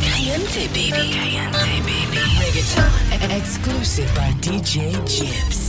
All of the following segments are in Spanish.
Caliente, baby. Caliente, baby. Reggaeton. Exclusive by DJ Gibbs.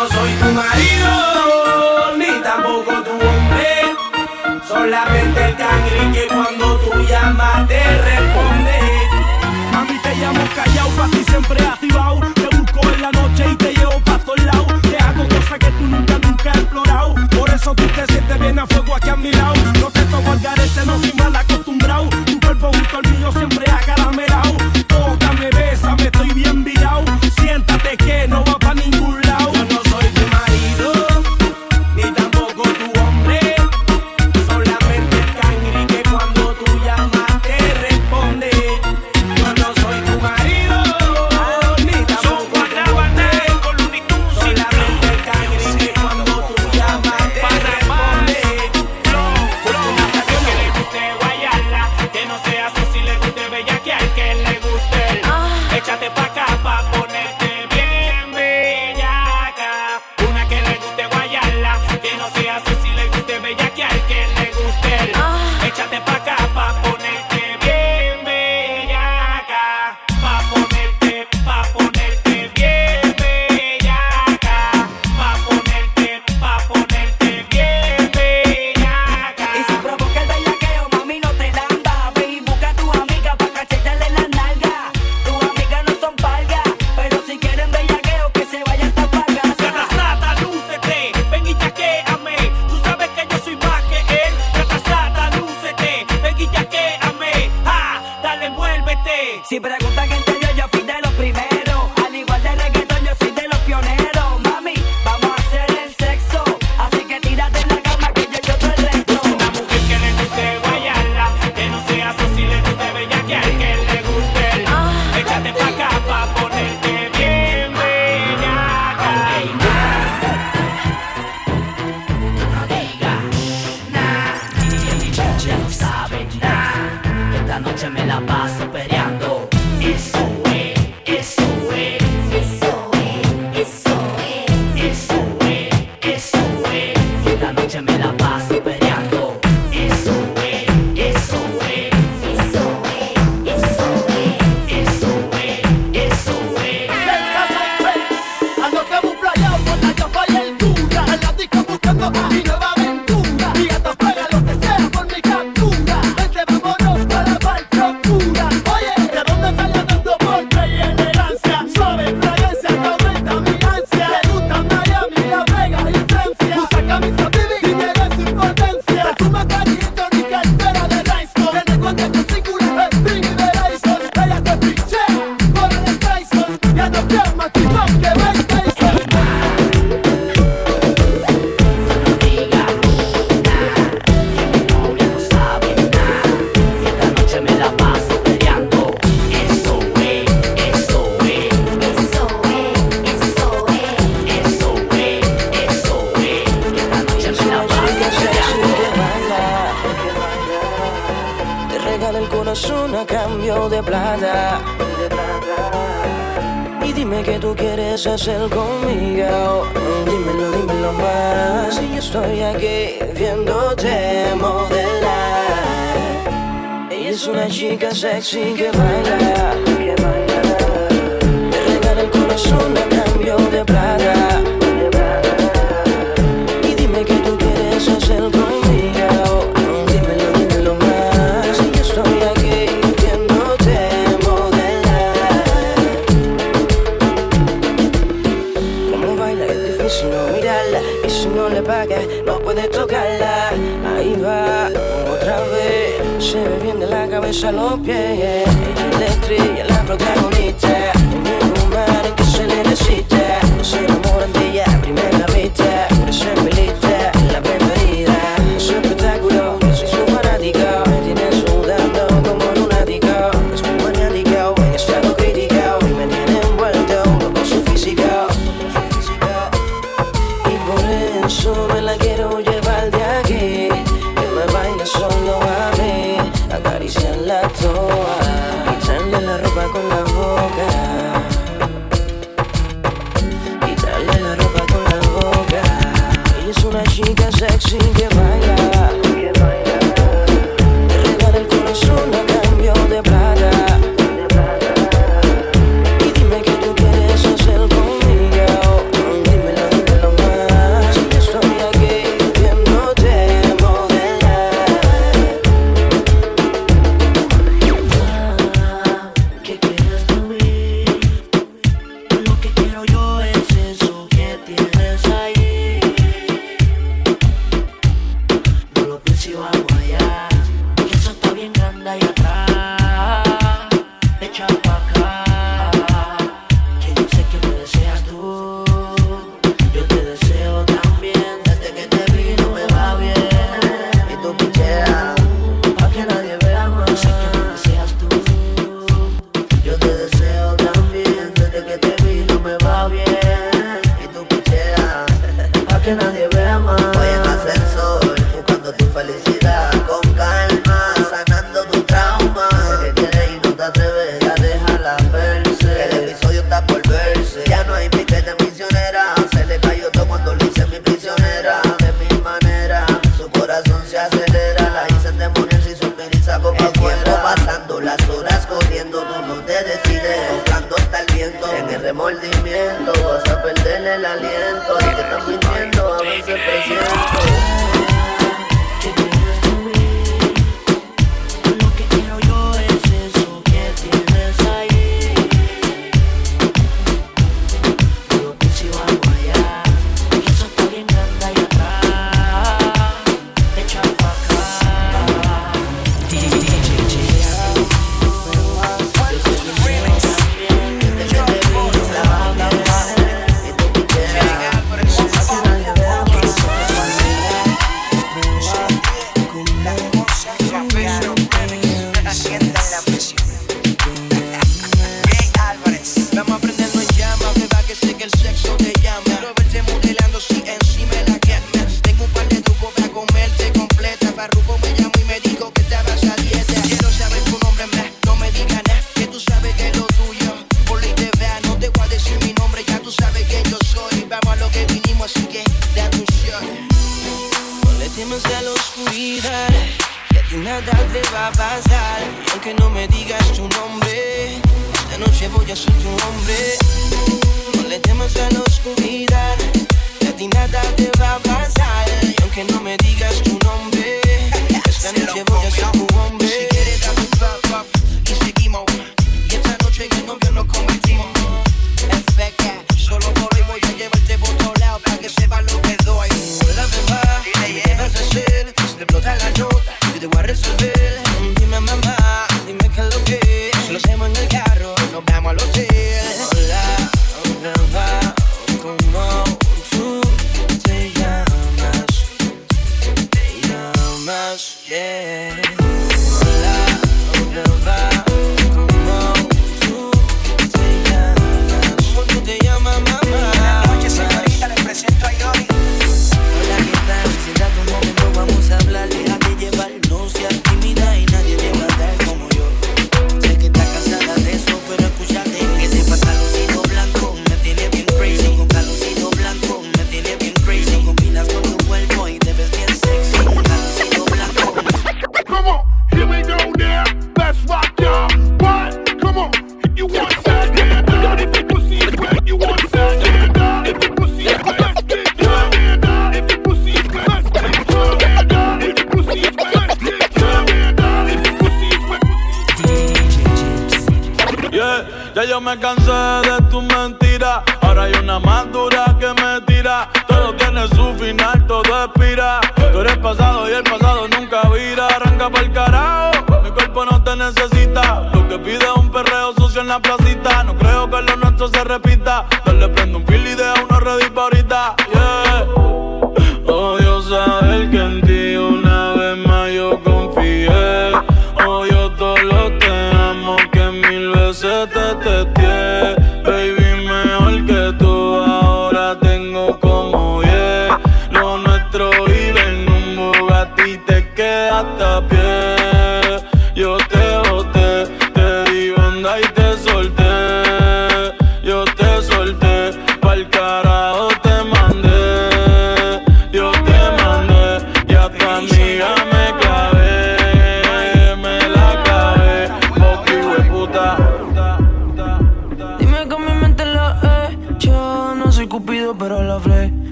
No soy tu marido, ni tampoco tu hombre. Solamente el cangri que cuando tú llamas te responde. Mami, te llamo callao, pa' ti siempre activado. Te busco en la noche y te llevo pa' todos lados. Te hago cosas que tú nunca, nunca has explorado. Por eso tú te sientes bien a fuego aquí a mi lado. No te tomo el garete, no soy mal acostumbrado. Tu cuerpo junto al mío siempre acaramelao.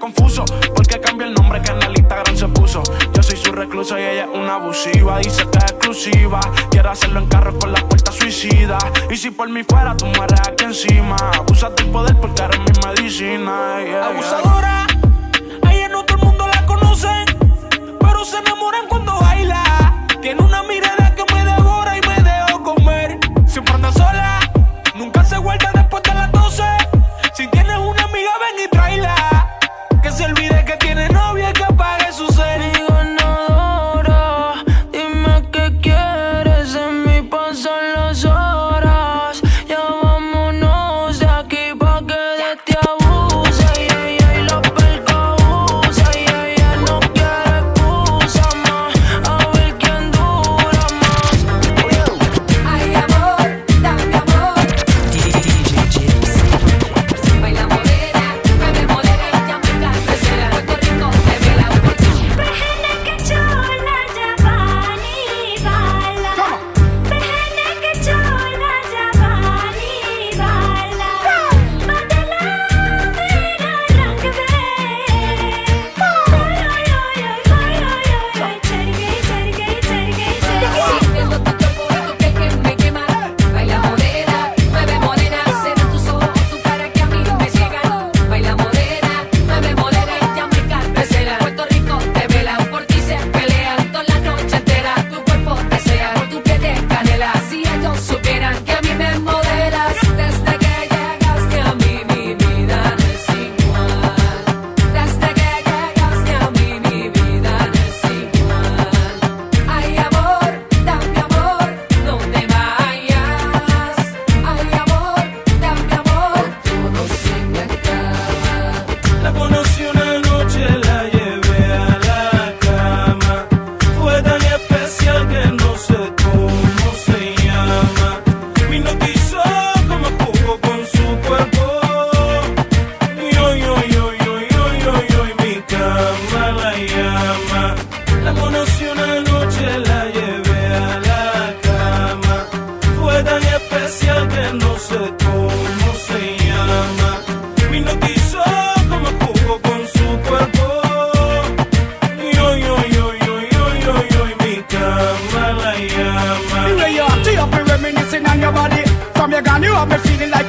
confuso porque cambió el nombre que en el Instagram se puso. Yo soy su recluso y ella es una abusiva. Dice que es exclusiva. Quiero hacerlo en carro con la puerta suicida. Y si por mí fuera, tú mueres aquí encima. Abusa tu poder porque eres mi medicina. Yeah. Abusadora.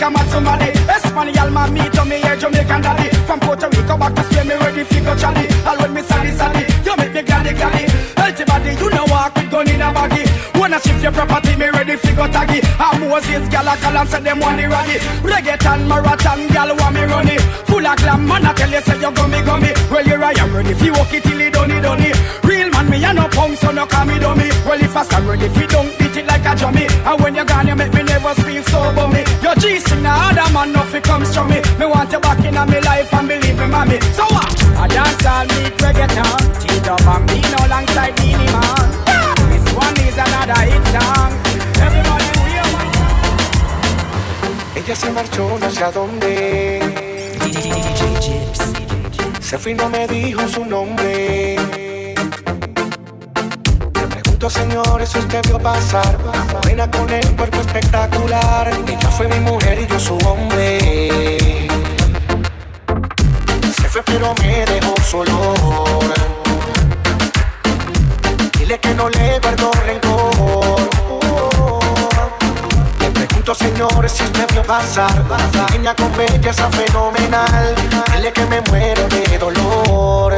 Like I'm at somebody. Espanol man, me to me here, Jamaican daddy. From Puerto Rico back to Spain, me ready fi go Charlie. All when me sally sally, you make me gladdy gladdy. Healthy body, you know walk with gun in a baggy. Wanna shift your property, me ready fi go taggy. And Moses, gal a call and say them want the raggy. Reggaeton, marathon, gal want me runny. Full of glam, man I tell you say you gummy gummy. Well here I am ready fi walk it till done it done it. Real man, me a no punk, so no call me dummy. Well if I stand ready fi don't beat it like a drummy. And when you make Other man no comes me. Me want you back in life and believe me mommy. So what? Uh, I dance all meet reggaeton Tito Bambino alongside man. This one is another hit song. Everybody Ella se marchó no sé a dónde. DJ Chips. Se fue y no me dijo su nombre. Señores, si usted vio pasar a morena con el cuerpo espectacular. Ella fue mi mujer y yo su hombre. Se fue pero me dejó solo. Dile que no le guardo rencor. Le pregunto, señores, si usted vio pasar niña con belleza fenomenal Dile que me muero de dolor.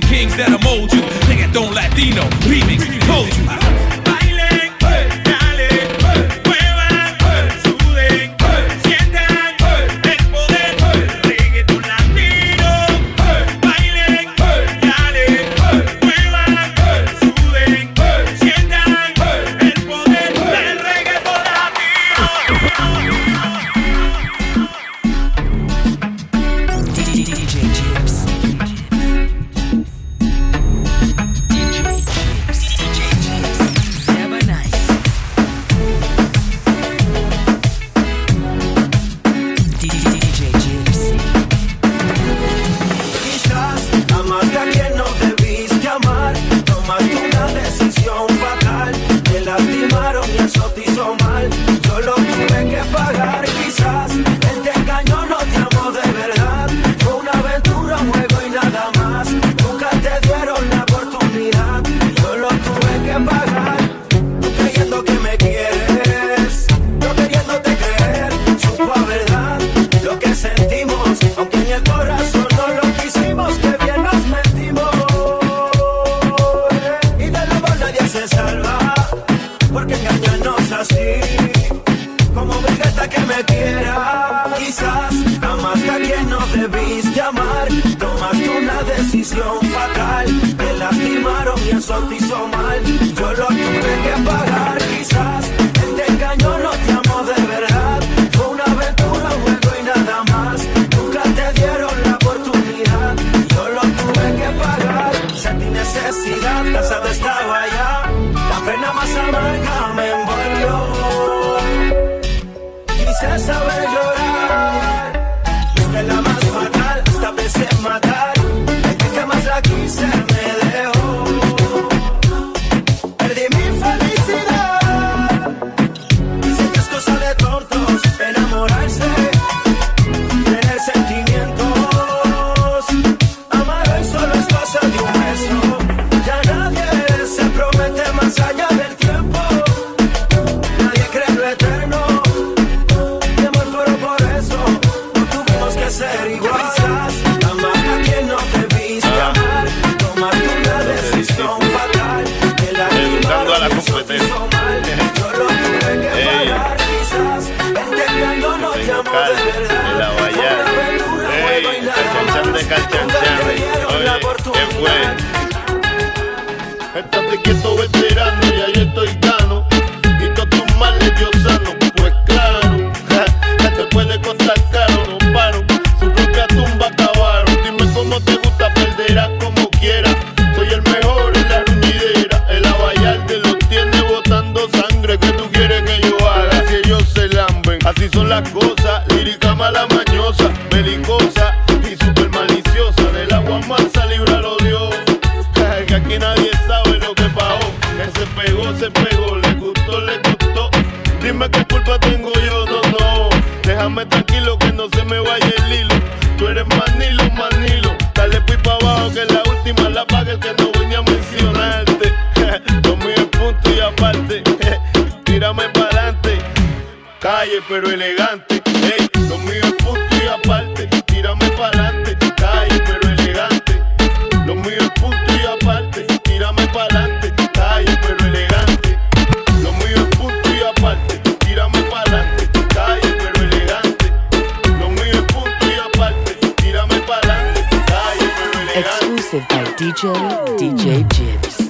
kings that by DJ DJ Jibs.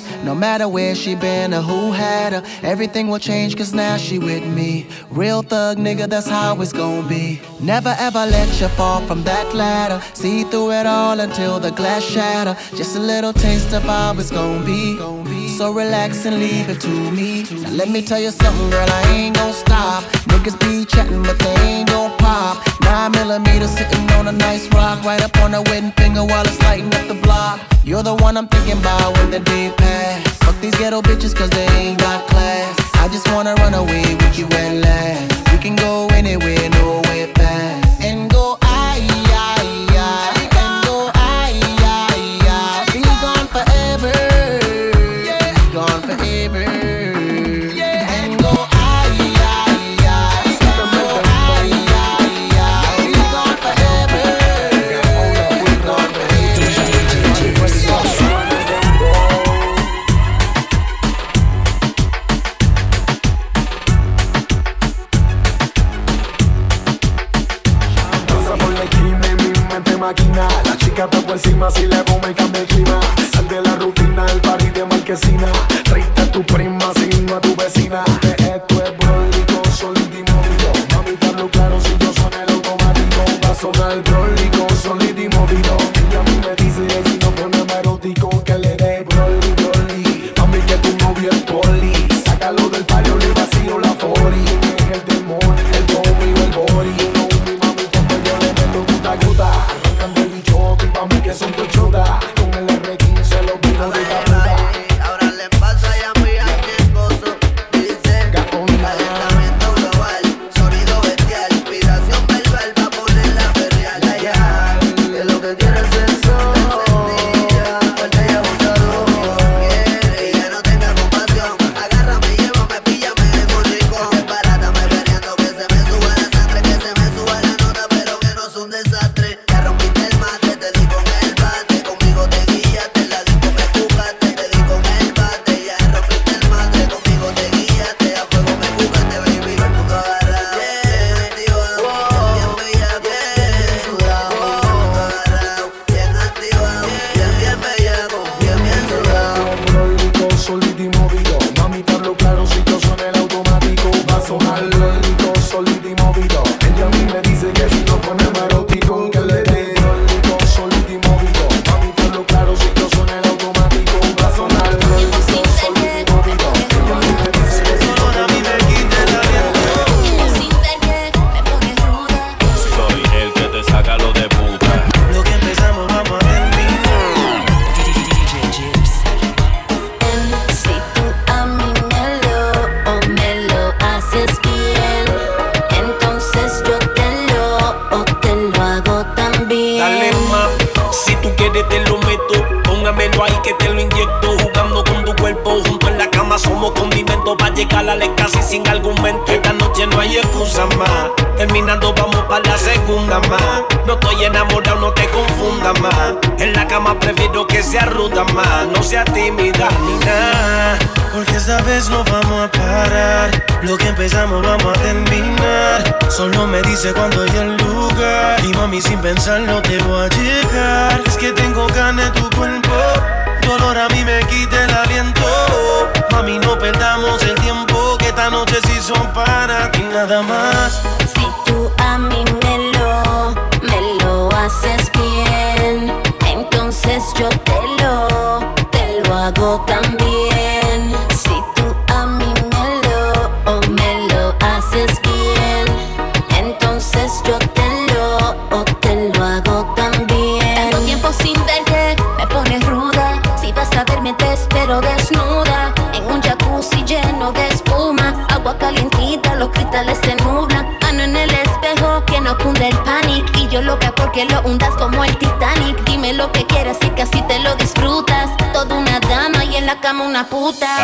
past. No matter where she been or who had her, everything will change cause now she with me. Real thug nigga, that's how it's gonna be. Never ever let you fall from that ladder. See through it all until the glass shatter. Just a little taste of how it's gonna be. So relax and leave it to me. Now let me tell you something, girl, I ain't gon' stop. Niggas be chatting, but they ain't gon' pop. Nine millimeters sitting on a nice rock, right up on a wedding finger while it's lighting up the block. You're the one I'm thinking about when the day pass. Fuck these ghetto bitches, cause they ain't got class. I just wanna run away with you at last. We can go anywhere, no Brinca todo encima si le bomba y cambia el clima. Sal de la rutina, el party de marquesina.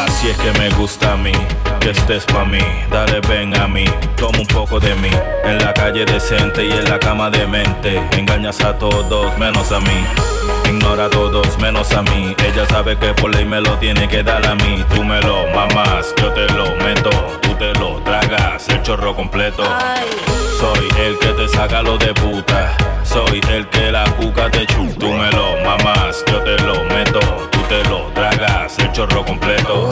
Así es que me gusta a mí, que estés pa' mí. Dale, ven a mí, toma un poco de mí. En la calle decente y en la cama de mente. Engañas a todos menos a mí. Ignora a todos menos a mí. Ella sabe que por ley me lo tiene que dar a mí. Tú me lo mamás, yo te lo meto. Tú te lo tragas, el chorro completo. Soy el que te saca lo de puta. Soy el que la cuca te chupa. Tú me lo mamás, yo te lo meto te lo tragas el chorro completo.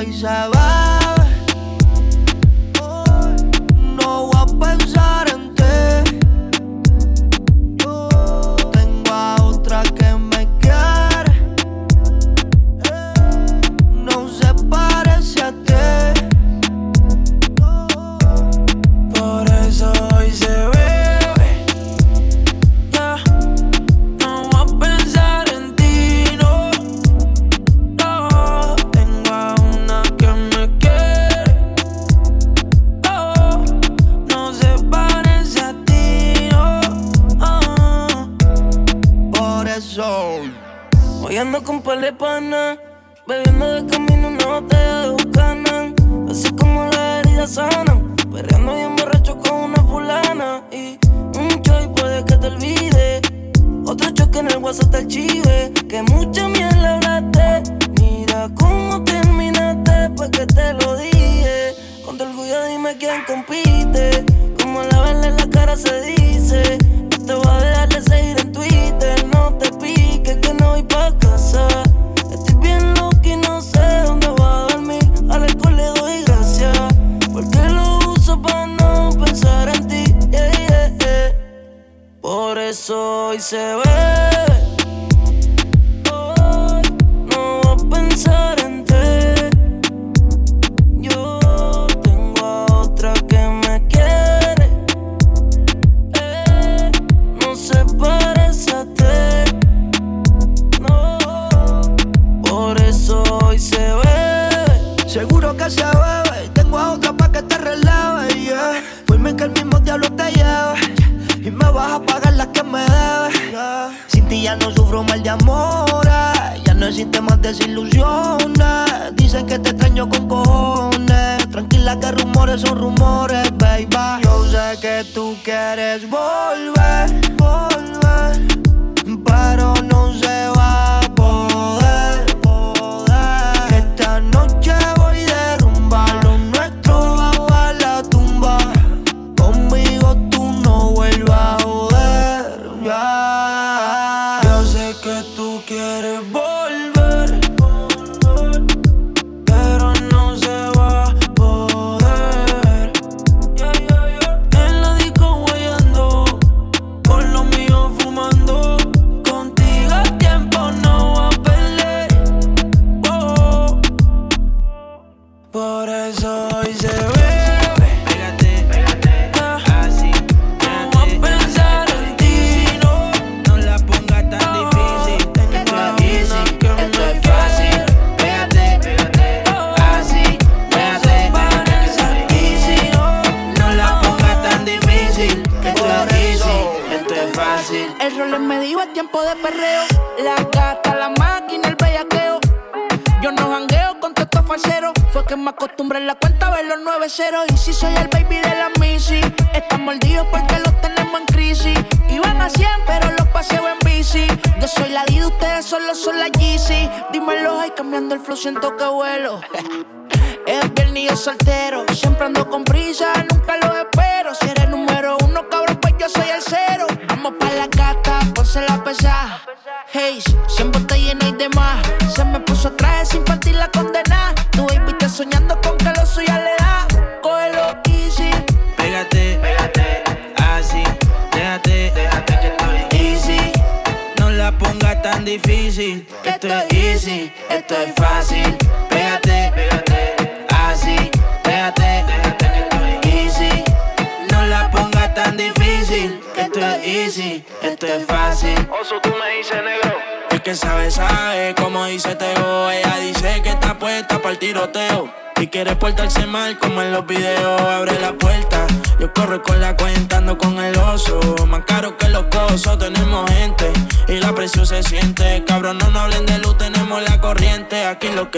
voz já vai.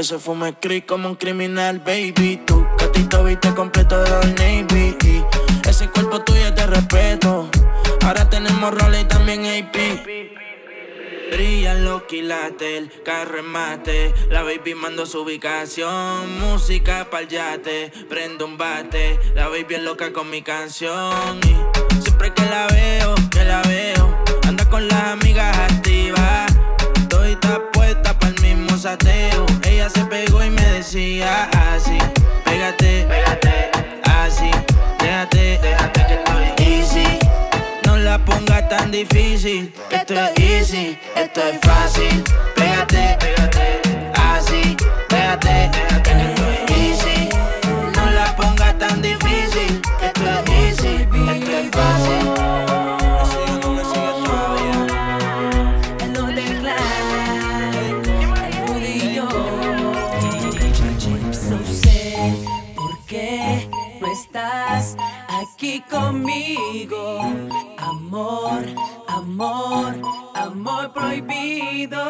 que se fume Chris como un criminal, baby. Tu gatito, viste completo de Old Navy. Ese cuerpo tuyo es de respeto. Ahora tenemos role y también AP. Brillan los quilates, el carro en mate. La baby mando su ubicación. Música pa'l yate, prendo un bate. La baby es loca con mi canción. Y siempre que la veo, que la veo, anda con las amigas activas. Estoy puesta pa'l mismo sateo se pegó y me decía así, pégate, pégate, así, déjate, déjate que estoy easy. No la pongas tan difícil, esto es easy, esto es fácil, pégate, pégate, así, pégate déjate que estoy easy. No la pongas tan difícil, esto es easy, esto es fácil. aquí conmigo. Amor, amor, amor prohibido.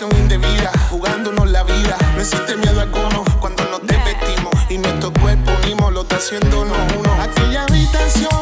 relación indebida, jugándonos la vida. No existe miedo a alguno cuando nos desvestimos y nuestro cuerpo unimos, lo está haciéndonos uno. Aquella habitación.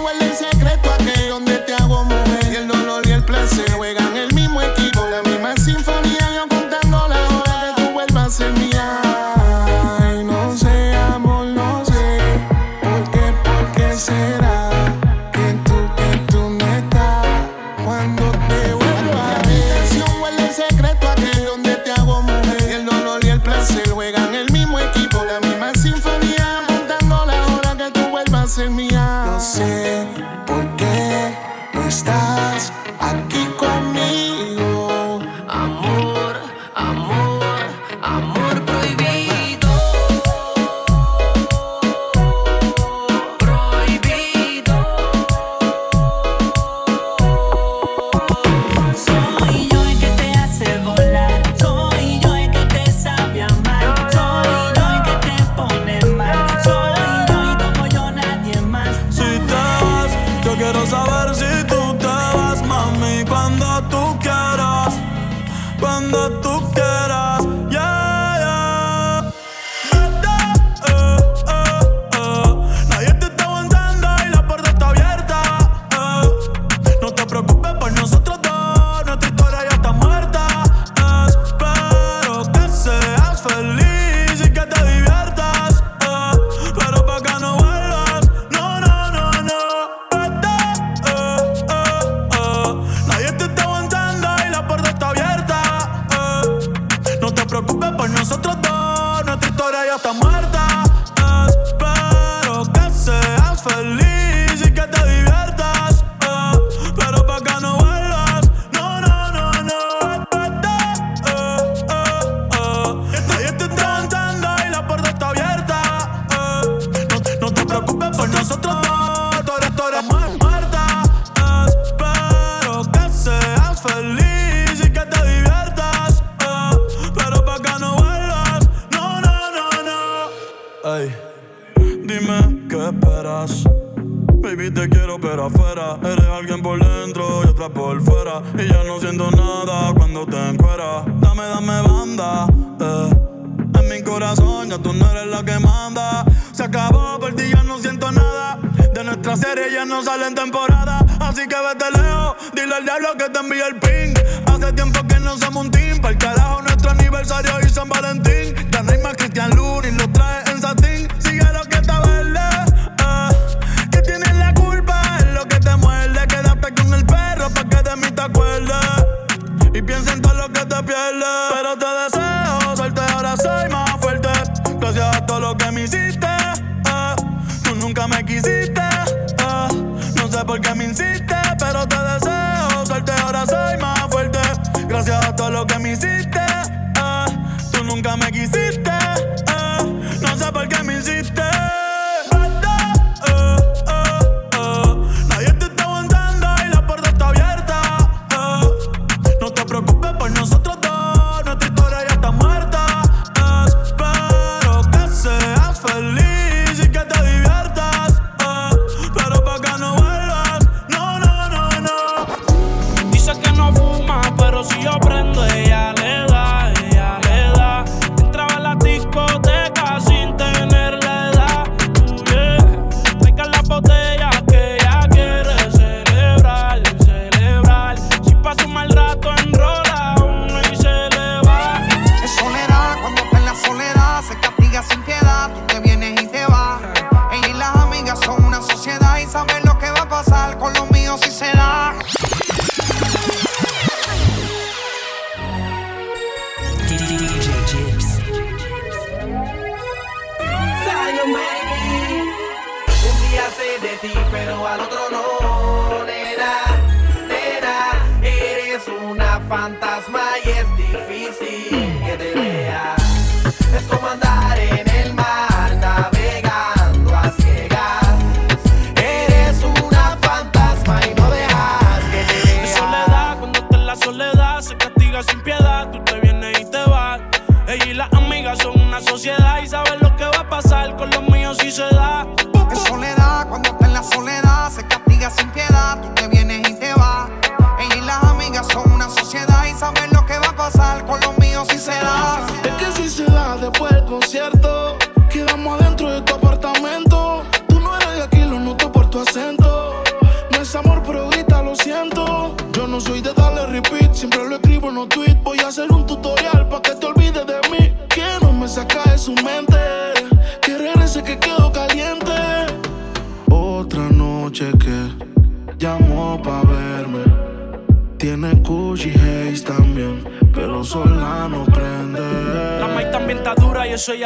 afuera. Eres alguien por dentro y otra por fuera. Y ya no siento nada cuando te encueras. Dame, dame banda. Eh. En mi corazón ya tú no eres la que manda. Se acabó, por ti ya no siento nada. De nuestra serie ya no salen temporada. Así que vete lejos. Dile al diablo que te envíe el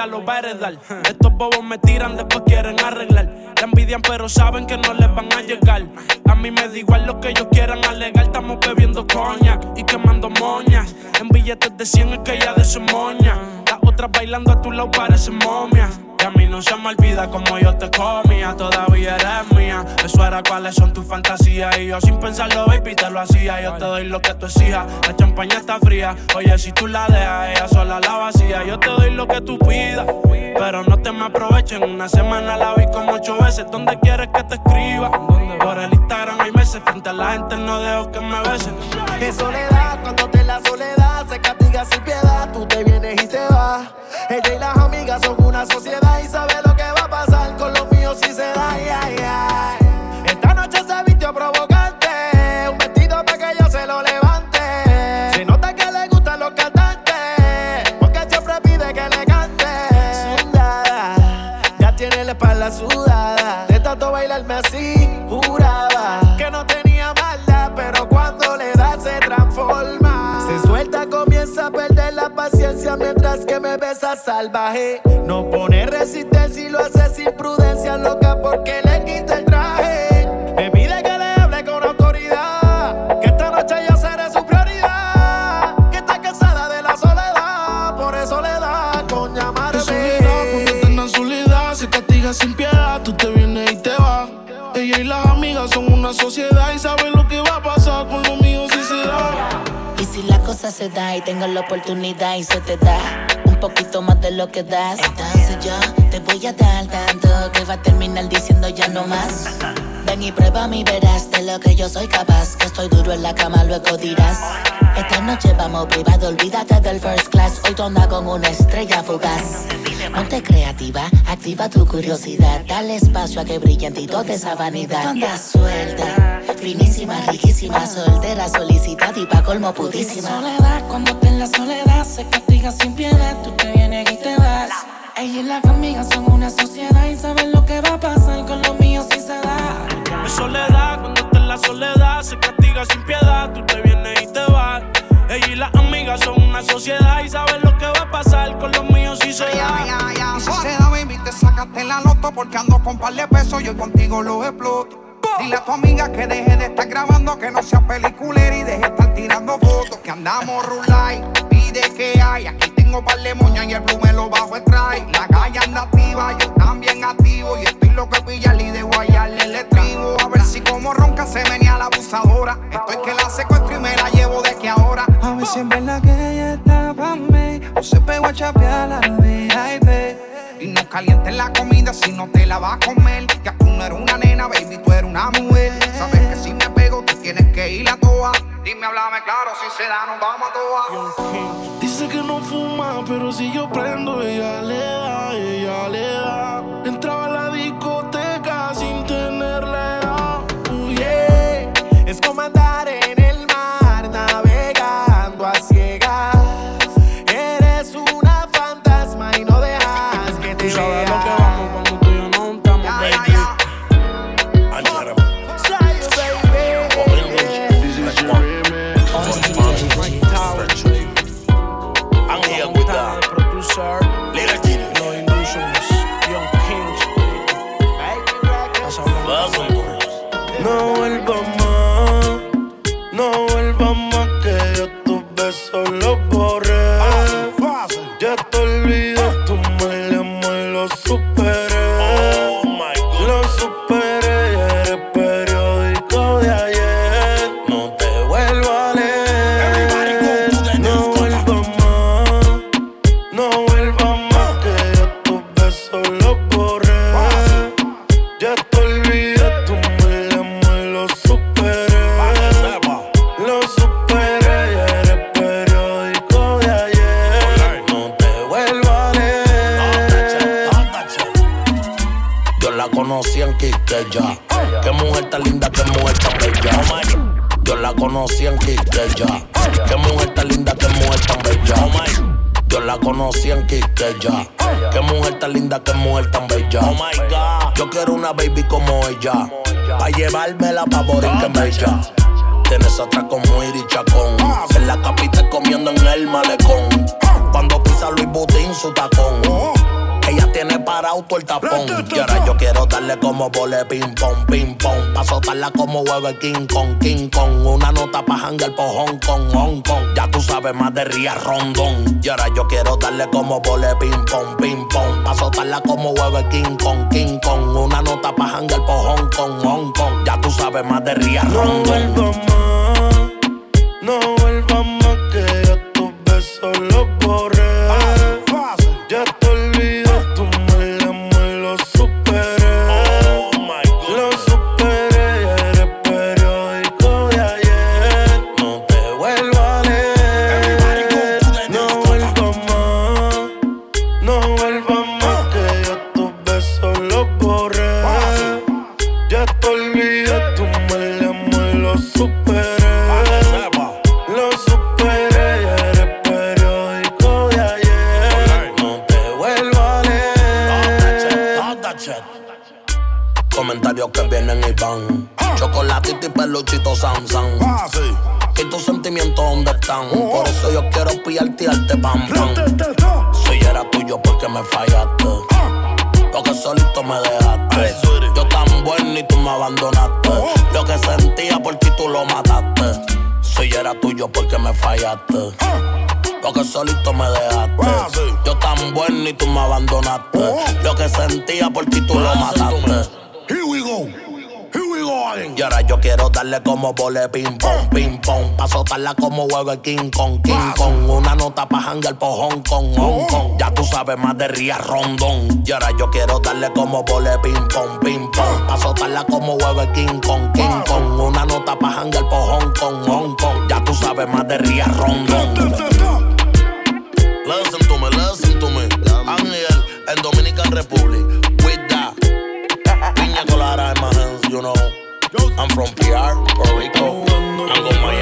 ya lo va. Estos bobos me tiran, después quieren arreglar. La envidian, pero saben que no les van a llegar. A mí me da igual lo que ellos quieran alegar. Estamos bebiendo coñac y quemando moñas. En billetes de 100 es que ya de su moña. Las otras bailando a tu lado parecen momias. Y a mí no se me olvida como yo te comía, todavía eres mía. Eso era cuáles son tus fantasías. Y yo sin pensarlo, baby, te lo hacía. Yo te doy lo que tú exijas. La champaña está fría. Oye, si tú la tengo la oportunidad y se te da un poquito más de lo que das, entonces yo te voy a dar tanto que va a terminar diciendo ya no más. Ven y prueba mi verás de lo que yo soy capaz. Que estoy duro en la cama, luego dirás. Esta noche vamos privado, olvídate del first class. Hoy tonda con una estrella fugaz. Ponte creativa, activa tu curiosidad. Dale espacio a que brille en ti esa vanidad. Tonda suelta, finísima, riquísima, soltera, solicitada y pa' colmo pudísima. soledad, cuando te en la soledad se castiga sin piedad, tú te vienes y te vas. Ella y las amigas son una sociedad y saben lo que va a pasar con los míos si se da. En soledad, cuando está en la soledad, se castiga sin piedad. Tú te vienes y te vas. Ella y las amigas son una sociedad y saben lo que va a pasar con los míos si se da. Y si se da, baby, te sacaste la loto porque ando con par de pesos, yo contigo los exploto. Dile a tu amiga que deje de estar grabando, que no sea peliculera y deje de estar tirando fotos. Que andamos rulay, pide que hay. Aquí tengo par de moñas y el blue me lo bajo el. La calle anda activa, yo también activo. Y estoy loco de pillarle y de guayarle el estribo. A ver si como ronca se venía la abusadora. Estoy que la secuestro y me la llevo de que ahora. A ver si es verdad que ella está pa' mí O se pegó a chapear la VIP Y no calientes la comida si no te la vas a comer. Ya tú no eres una nena, baby, tú eres una mujer. Sabes que si me pego, tú tienes que ir a toa. Dime, háblame claro, si se da, nos vamos a toa. Dice que no fuma, pero si yo prendo, ella le da, ella le da. Entraba a la discoteca sin tenerle edad. Uh, yeah. Es como andar en Matarla como hueve King Kong, King Kong. Una nota pa' hangar po' Hong Kong, Hong Kong. Ya tú sabes más de Ría Rondón. Y ahora yo quiero darle como vole ping pong, ping pong. Pa' soltarla como hueve King Kong, King Kong. Una nota pa' hangar po' Hong Kong, Hong Kong. Ya tú sabes más de Ría Rondón. comentarios que vienen y van. Chocolatito y peluchito Samsung. Ah, ¿Y tus sentimientos dónde están? Por eso yo quiero pillarte y darte pam pam. Si era tuyo, porque me fallaste? Ah. Porque solito me dejaste. Yo tan bueno y tú me abandonaste. Lo que sentía por ti tú lo mataste. Si era tuyo, porque me fallaste? Ah. Porque solito me dejaste. Yo tan bueno y tú me abandonaste. Lo que sentía por ti tú lo mataste. Here we go. Y ahora yo quiero darle como vole ping pong, ping pong. Pa' soltarla como huevo King Kong, King Kong. Una nota pa' hangar oh. po' Hong Kong, Hong Kong. Ya tú sabes más de Ría Rondón. Y ahora yo quiero darle como vole ping pong, ping pong. Pa' soltarla como huevo King Kong, King Kong. Una nota pa' hangar po' Hong Kong, Hong Kong. Ya tú sabes más de Ría Rondón. Listen to me, listen to me. Ángel en Dominican Republic. you know. I'm from PR, Puerto Rico. I'm going Miami.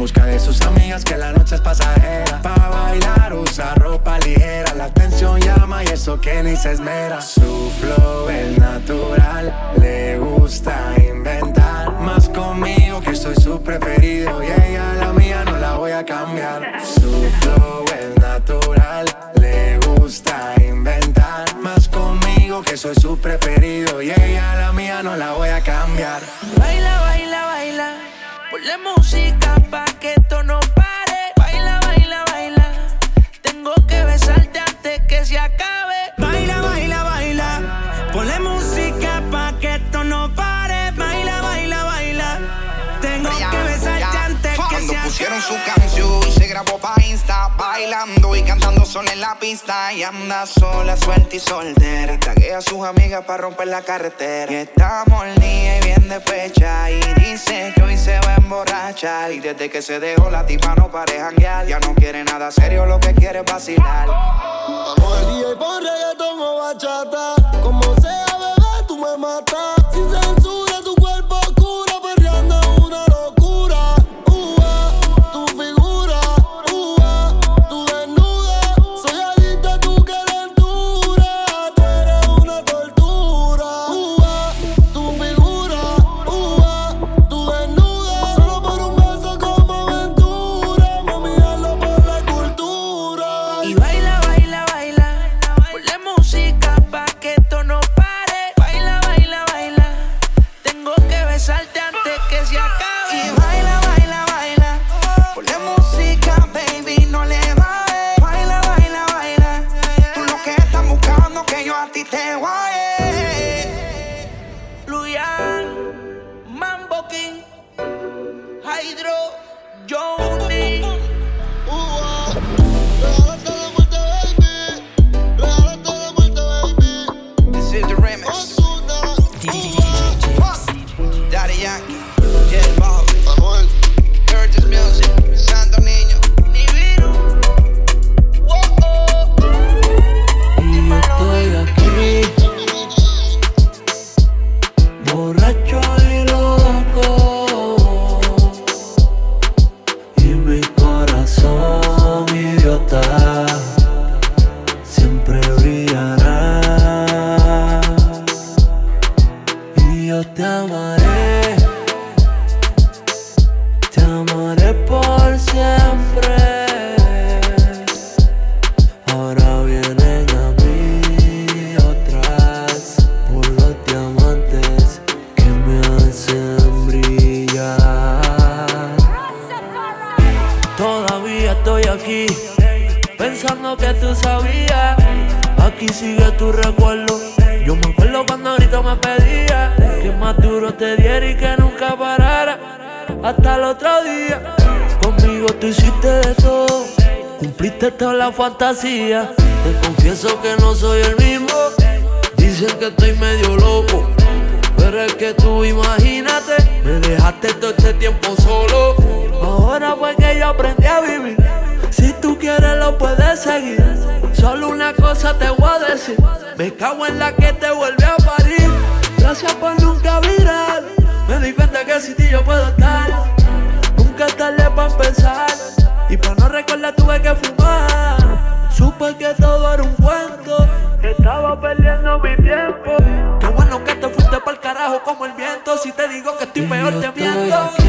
busca de sus amigas que la noche es pasajera. Pa' bailar usa ropa ligera, la atención llama y eso que ni se esmera. carretera. Y estamos lía y bien de fecha. Y dice que hoy se va a emborrachar. Y desde que se dejó la tipa no pareja janguear. Ya no quiere nada serio, lo que quiere es vacilar. Estamos el día y por reggaetón o bachata. Estaba perdiendo mi tiempo. Qué bueno que te fuiste para el carajo como el viento. Si te digo que estoy peor, te miento.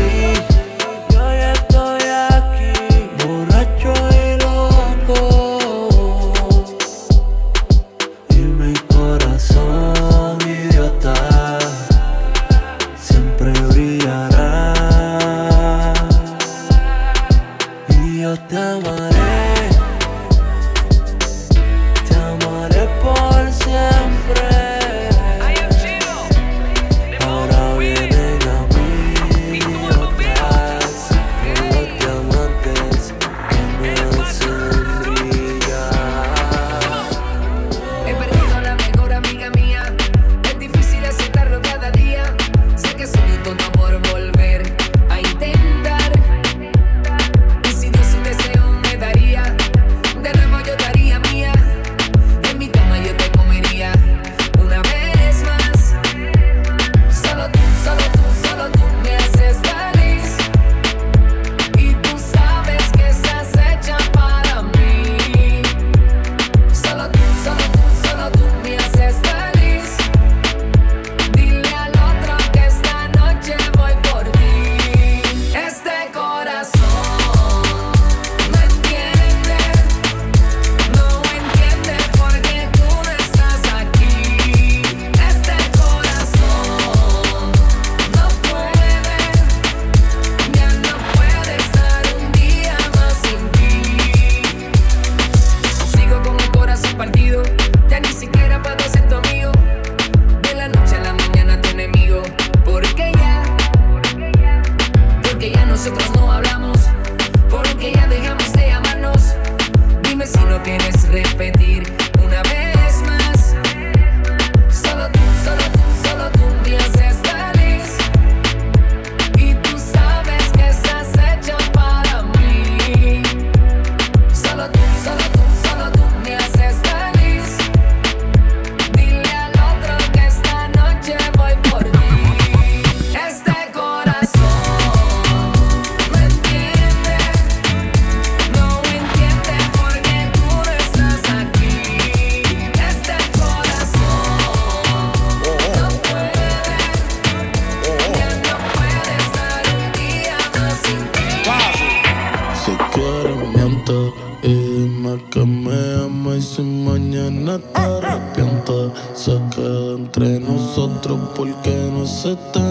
porque no se tan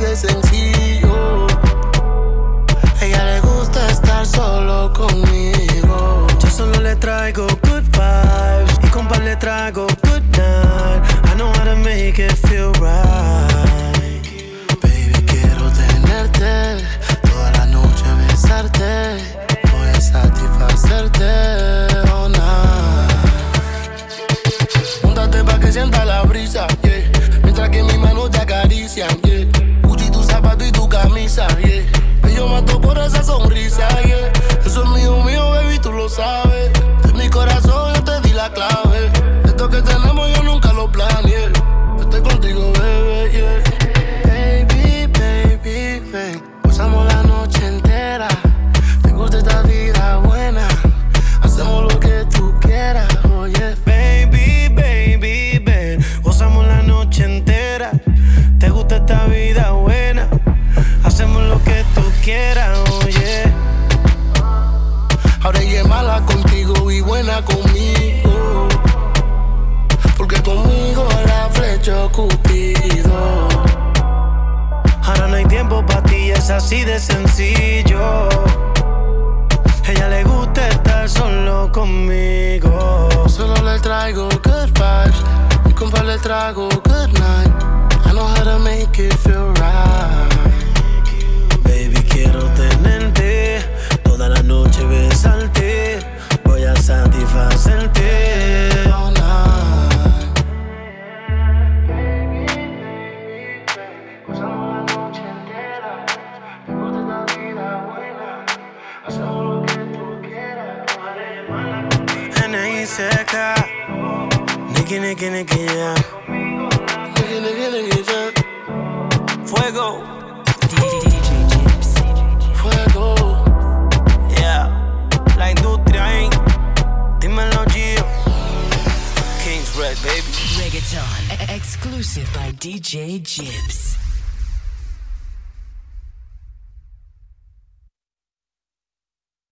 de sencillo. A ella le gusta estar solo conmigo. Yo solo le traigo good vibes y compa le traigo good night. I know how to make it feel right. Baby, quiero tenerte toda la noche, besarte. Voy a satisfacerte oh, all night. Múntate pa' que sienta la brisa, yeah. Mientras que mis manos te acarician, yeah. sonrisa, yeah. Eso es mío, mío, baby, tú lo sabes. así de sencillo. Ella le gusta estar solo conmigo. Solo le traigo good vibes. Y compa le traigo good night. I know how to make it feel right. nigga, nigga, yeah. Fuego. Fuego. Yeah. La industria, ¿eh? Dímelo, Gio. King's Red, baby. Reggaeton. Exclusive by DJ Gypsy.